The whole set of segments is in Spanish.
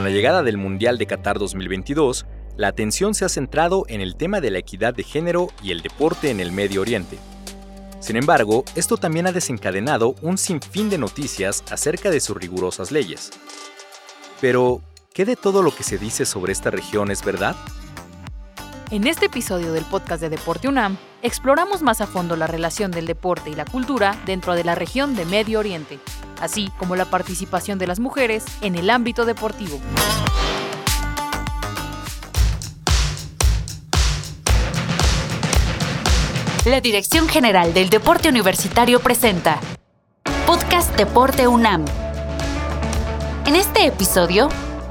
Con la llegada del Mundial de Qatar 2022, la atención se ha centrado en el tema de la equidad de género y el deporte en el Medio Oriente. Sin embargo, esto también ha desencadenado un sinfín de noticias acerca de sus rigurosas leyes. Pero, ¿qué de todo lo que se dice sobre esta región es verdad? En este episodio del podcast de Deporte UNAM, exploramos más a fondo la relación del deporte y la cultura dentro de la región de Medio Oriente, así como la participación de las mujeres en el ámbito deportivo. La Dirección General del Deporte Universitario presenta Podcast Deporte UNAM. En este episodio,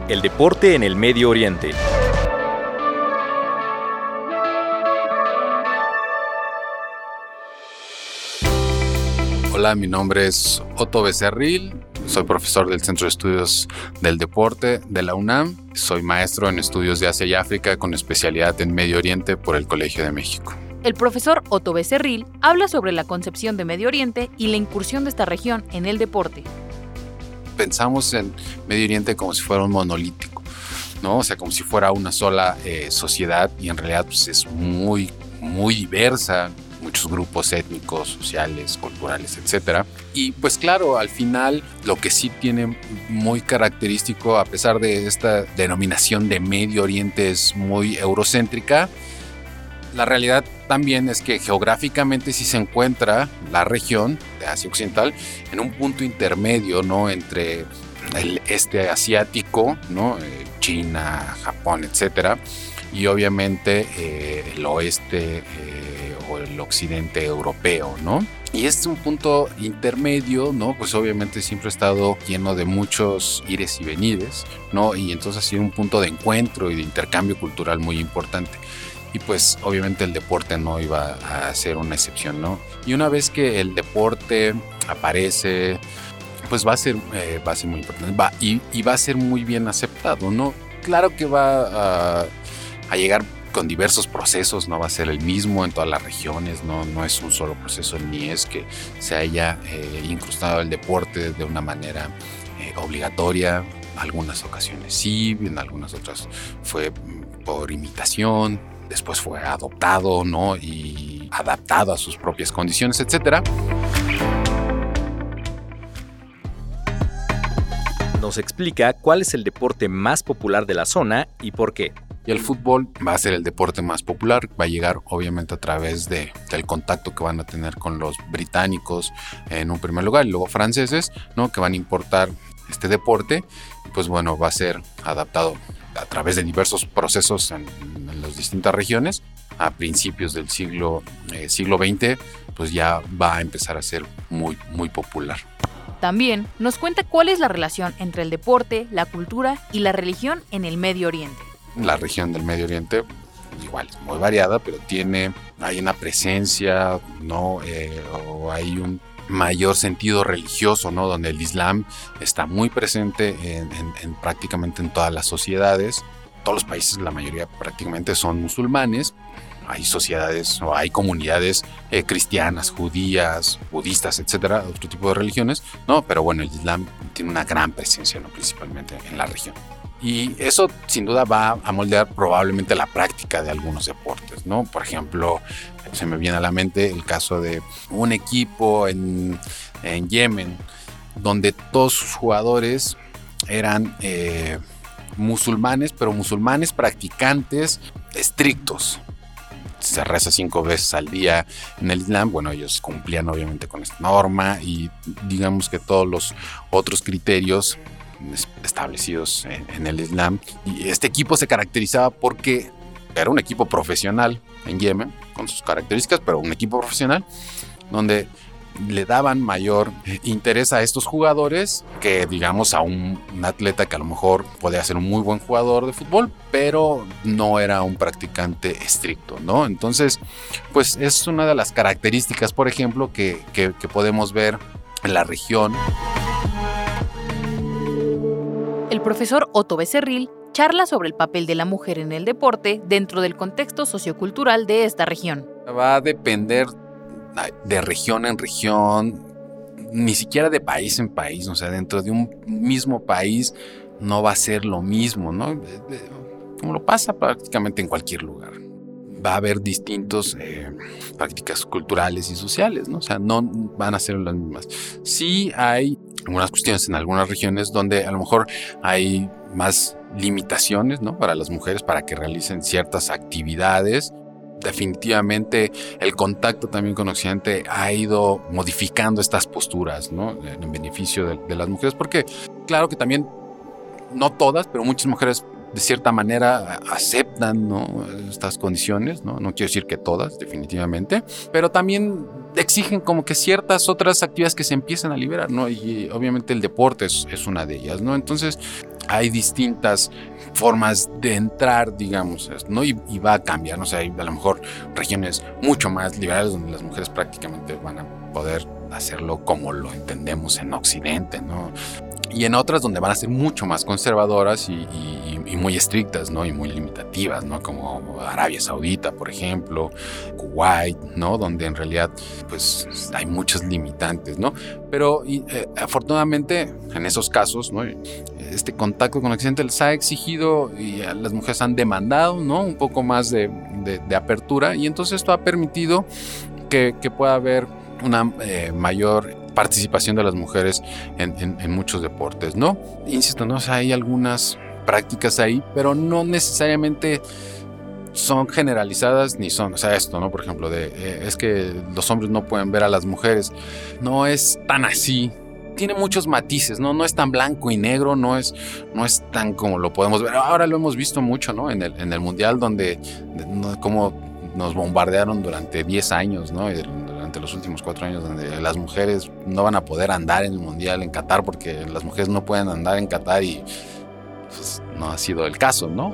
El deporte en el Medio Oriente. Hola, mi nombre es Otto Becerril, soy profesor del Centro de Estudios del Deporte de la UNAM, soy maestro en estudios de Asia y África con especialidad en Medio Oriente por el Colegio de México. El profesor Otto Becerril habla sobre la concepción de Medio Oriente y la incursión de esta región en el deporte. Pensamos en Medio Oriente como si fuera un monolítico, ¿no? O sea, como si fuera una sola eh, sociedad y en realidad pues, es muy, muy diversa, muchos grupos étnicos, sociales, culturales, etcétera. Y pues claro, al final lo que sí tiene muy característico, a pesar de esta denominación de Medio Oriente es muy eurocéntrica, la realidad también es que geográficamente sí se encuentra la región de Asia Occidental en un punto intermedio, ¿no? Entre el este asiático, ¿no? Eh, China, Japón, etcétera, y obviamente eh, el oeste eh, el occidente europeo, ¿no? Y este es un punto intermedio, ¿no? Pues obviamente siempre ha estado lleno de muchos ires y venires, ¿no? Y entonces ha sido un punto de encuentro y de intercambio cultural muy importante y pues obviamente el deporte no iba a ser una excepción, ¿no? Y una vez que el deporte aparece, pues va a ser, eh, va a ser muy importante va, y, y, va a ser muy bien aceptado, ¿no? Claro que va a, a, llegar con diversos procesos, no va a ser el mismo en todas las regiones, no, no es un solo proceso, ni es que se haya eh, incrustado el deporte de una manera eh, obligatoria, algunas ocasiones sí, en algunas otras fue por imitación, después fue adoptado, ¿no? Y adaptado a sus propias condiciones, etcétera. Nos explica cuál es el deporte más popular de la zona y por qué. Y el fútbol va a ser el deporte más popular, va a llegar obviamente a través de, del contacto que van a tener con los británicos en un primer lugar y luego franceses, ¿no? Que van a importar este deporte, pues bueno, va a ser adaptado a través de diversos procesos en, en las distintas regiones. A principios del siglo, eh, siglo XX, pues ya va a empezar a ser muy, muy popular. También nos cuenta cuál es la relación entre el deporte, la cultura y la religión en el Medio Oriente. La región del Medio Oriente igual es muy variada, pero tiene, hay una presencia, ¿no? Eh, o hay un mayor sentido religioso, ¿no? Donde el Islam está muy presente en, en, en, prácticamente en todas las sociedades. Todos los países, la mayoría prácticamente son musulmanes. Hay sociedades o hay comunidades eh, cristianas, judías, budistas, etcétera, otro tipo de religiones, ¿no? Pero bueno, el Islam tiene una gran presencia, ¿no? Principalmente en la región. Y eso sin duda va a moldear probablemente la práctica de algunos deportes, ¿no? Por ejemplo, se me viene a la mente el caso de un equipo en, en Yemen, donde todos sus jugadores eran eh, musulmanes, pero musulmanes practicantes estrictos. Se reza cinco veces al día en el Islam. Bueno, ellos cumplían obviamente con esta norma y digamos que todos los otros criterios establecidos en, el Islam. Y este equipo se caracterizaba porque era un equipo profesional en Yemen, con sus características, pero un equipo profesional, donde le daban mayor interés a estos jugadores que digamos a un, un, atleta que a lo mejor podía ser un muy buen jugador de fútbol, pero no era un practicante estricto, ¿no? Entonces, pues es una de las características, por ejemplo, que, que, que podemos ver en la región. El profesor Otto Becerril charla sobre el papel de la mujer en el deporte dentro del contexto sociocultural de esta región. Va a depender de región en región, ni siquiera de país en país, o sea, dentro de un mismo país no va a ser lo mismo, ¿no? Como lo pasa prácticamente en cualquier lugar. Va a haber distintos eh, prácticas culturales y sociales, ¿no? O sea, no van a ser las mismas. Sí hay algunas cuestiones en algunas regiones donde a lo mejor hay más limitaciones, ¿no? Para las mujeres para que realicen ciertas actividades definitivamente el contacto también con Occidente ha ido modificando estas posturas, ¿no? En beneficio de, las mujeres, porque claro que también, no todas, pero muchas mujeres de cierta manera aceptan estas condiciones, ¿no? no quiero decir que todas, definitivamente, pero también exigen como que ciertas otras actividades que se empiecen a liberar, ¿no? Y obviamente el deporte es, es una de ellas, ¿no? Entonces hay distintas formas de entrar, digamos, ¿no? Y, va a cambiar, ¿no? O sea, hay a lo mejor regiones mucho más liberales donde las mujeres prácticamente van a poder hacerlo como lo entendemos en Occidente, ¿no? Y en otras donde van a ser mucho más conservadoras y, muy estrictas, ¿no? Y muy limitativas, ¿no? Como Arabia Saudita, por ejemplo, Kuwait, ¿no? Donde en realidad, pues, hay muchas limitantes, ¿no? Pero eh, afortunadamente, en esos casos, ¿no? Este contacto con Occidente les ha exigido y las mujeres han demandado ¿no? un poco más de, apertura y entonces esto ha permitido que, pueda haber una eh, mayor participación de las mujeres en, muchos deportes, ¿no? Insisto, ¿no? hay algunas prácticas ahí, pero no necesariamente son generalizadas ni son, o sea, esto, ¿no? Por ejemplo, de eh, es que los hombres no pueden ver a las mujeres, no es tan así, tiene muchos matices, ¿no? No es tan blanco y negro, no es, no es tan como lo podemos ver. Ahora lo hemos visto mucho, ¿no? En el, en el Mundial, donde como nos bombardearon durante 10 años, ¿no? durante los últimos 4 años, donde las mujeres no van a poder andar en el Mundial en Qatar porque las mujeres no pueden andar en Qatar y pues, no ha sido el caso, ¿no?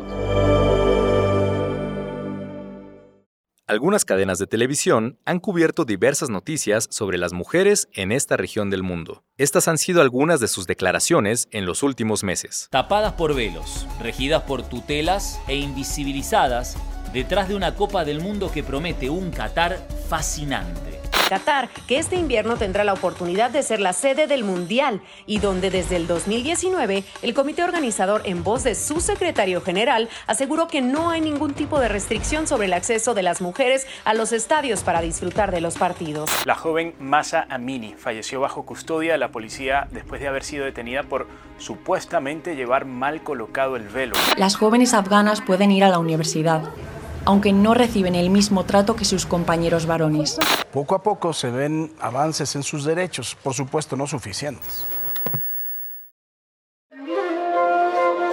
Algunas cadenas de televisión han cubierto diversas noticias sobre las mujeres en esta región del mundo. Estas han sido algunas de sus declaraciones en los últimos meses. Tapadas por velos, regidas por tutelas e invisibilizadas detrás de una Copa del Mundo que promete un Qatar fascinante. Qatar, que este invierno tendrá la oportunidad de ser la sede del Mundial y donde desde el 2019 el comité organizador en voz de su secretario general aseguró que no hay ningún tipo de restricción sobre el acceso de las mujeres a los estadios para disfrutar de los partidos. La joven Masa Amini falleció bajo custodia de la policía después de haber sido detenida por supuestamente llevar mal colocado el velo. Las jóvenes afganas pueden ir a la universidad aunque no reciben el mismo trato que sus compañeros varones. Poco a poco se ven avances en sus derechos, por supuesto no suficientes.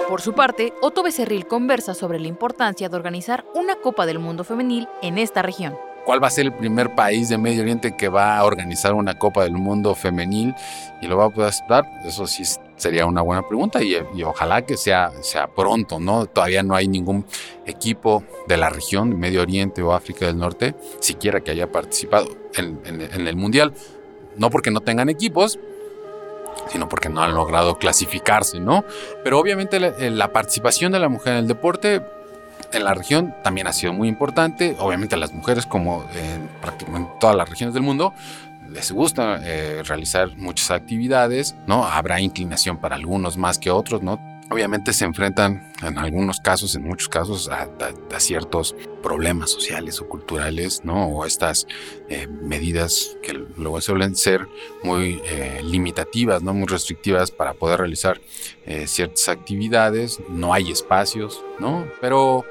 Por su parte, Otto Becerril conversa sobre la importancia de organizar una Copa del Mundo femenil en esta región. ¿Cuál va a ser el primer país de Medio Oriente que va a organizar una Copa del Mundo femenil y lo va a poder aceptar? Eso sí sería una buena pregunta y, ojalá que sea, sea pronto, ¿no? Todavía no hay ningún equipo de la región, Medio Oriente o África del Norte, siquiera que haya participado en, el Mundial. No porque no tengan equipos, sino porque no han logrado clasificarse, ¿no? Pero obviamente la participación de la mujer en el deporte en la región también ha sido muy importante. Obviamente las mujeres, como en prácticamente todas las regiones del mundo, les gusta eh, realizar muchas actividades, ¿no? Habrá inclinación para algunos más que otros, ¿no? obviamente se enfrentan en algunos casos, en muchos casos, a, ciertos problemas sociales o culturales, ¿no? O estas eh, medidas que luego suelen ser muy eh, limitativas, ¿no? Muy restrictivas para poder realizar eh, ciertas actividades. No hay espacios, ¿no? Pero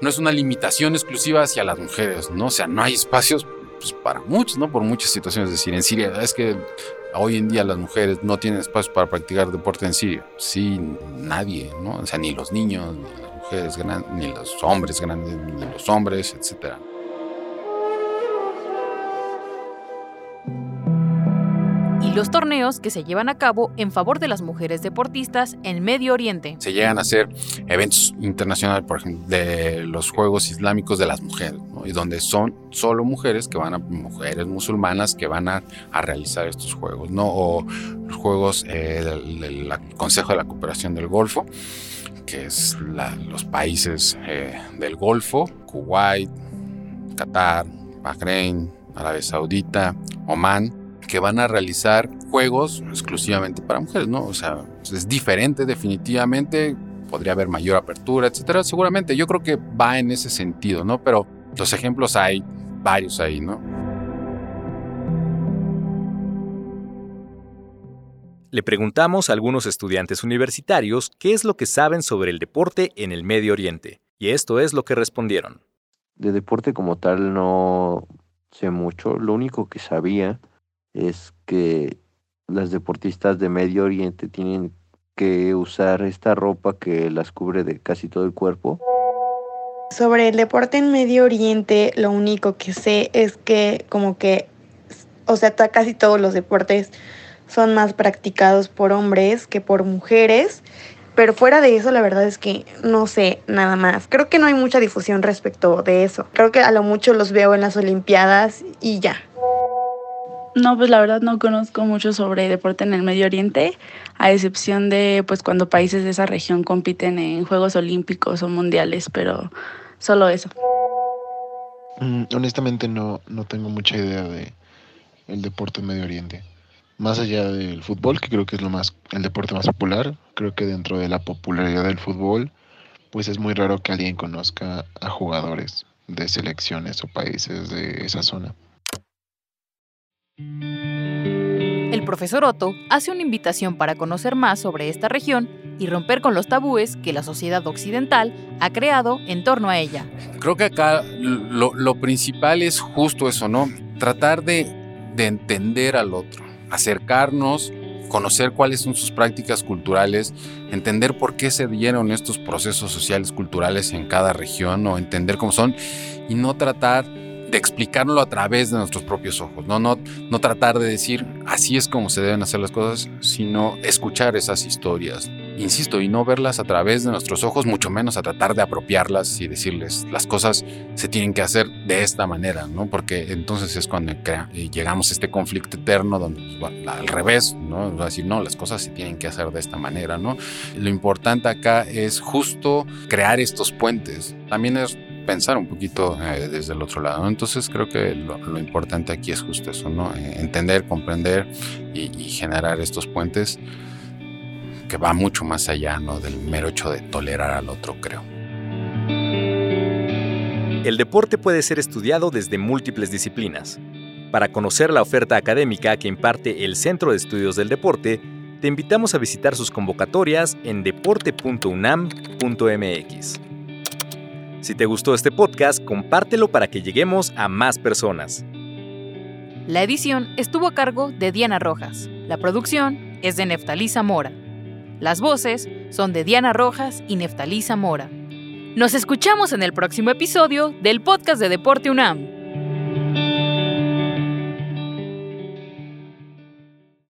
no es una limitación exclusiva hacia las mujeres, ¿no? O sea, no hay espacios pues, para muchos, ¿no? Por muchas situaciones. Es decir, en Siria es que hoy en día las mujeres no tienen espacio para practicar deporte en Siria. Sí, nadie, ¿no? O sea, ni los niños, ni las mujeres grandes, ni los hombres grandes, ni los hombres, etcétera. y los torneos que se llevan a cabo en favor de las mujeres deportistas en Medio Oriente. Se llegan a hacer eventos internacionales, por ejemplo, de los Juegos Islámicos de las Mujeres, y donde son solo mujeres que van a, mujeres musulmanas que van a, realizar estos juegos, ¿no? O Juegos eh, del, Consejo de la Cooperación del Golfo, que es los países eh, del Golfo, Kuwait, Qatar, Bahrein, Arabia Saudita, Omán, que van a realizar juegos exclusivamente para mujeres, ¿no? O sea, es diferente definitivamente, podría haber mayor apertura, etcétera. Seguramente yo creo que va en ese sentido, ¿no? Pero los ejemplos hay varios ahí, ¿no? Le preguntamos a algunos estudiantes universitarios qué es lo que saben sobre el deporte en el Medio Oriente, y esto es lo que respondieron. De deporte como tal no sé mucho, lo único que sabía es que las deportistas de Medio Oriente tienen que usar esta ropa que las cubre de casi todo el cuerpo. Sobre el deporte en Medio Oriente, lo único que sé es que como que, o sea, casi todos los deportes son más practicados por hombres que por mujeres. Pero fuera de eso, la verdad es que no sé nada más. Creo que no hay mucha difusión respecto de eso. Creo que a lo mucho los veo en las Olimpiadas y ya. No, pues la verdad no conozco mucho sobre deporte en el Medio Oriente, a excepción de pues cuando países de esa región compiten en Juegos Olímpicos o Mundiales, pero solo eso. Mm, honestamente no, no tengo mucha idea de el deporte en Medio Oriente. Más allá del fútbol, que creo que es lo más el deporte más popular, creo que dentro de la popularidad del fútbol, pues es muy raro que alguien conozca a jugadores de selecciones o países de esa zona. El profesor Otto hace una invitación para conocer más sobre esta región y romper con los tabúes que la sociedad occidental ha creado en torno a ella. Creo que acá lo, principal es justo eso, ¿no? Tratar de, de entender al otro, acercarnos, conocer cuáles son sus prácticas culturales, entender por qué se dieron estos procesos sociales culturales en cada región o entender cómo son y no tratar de explicarlo a través de nuestros propios ojos, ¿no? No, no tratar de decir así es como se deben hacer las cosas, sino escuchar esas historias, insisto, y no verlas a través de nuestros ojos, mucho menos a tratar de apropiarlas y decirles las cosas se tienen que hacer de esta manera, ¿no? Porque entonces es cuando llegamos a este conflicto eterno donde pues, al revés, ¿no? A decir, no, las cosas se tienen que hacer de esta manera, ¿no? Lo importante acá es justo crear estos puentes. También es pensar un poquito eh, desde el otro lado. Entonces creo que lo, importante aquí es justo eso, ¿no? Eh, entender, comprender y, generar estos puentes que va mucho más allá ¿no? del mero hecho de tolerar al otro, creo. El deporte puede ser estudiado desde múltiples disciplinas. Para conocer la oferta académica que imparte el Centro de Estudios del Deporte, te invitamos a visitar sus convocatorias en deporte.unam.mx. Si te gustó este podcast, compártelo para que lleguemos a más personas. La edición estuvo a cargo de Diana Rojas. La producción es de Neftalí Zamora. Las voces son de Diana Rojas y Neftalí Zamora. Nos escuchamos en el próximo episodio del podcast de Deporte UNAM.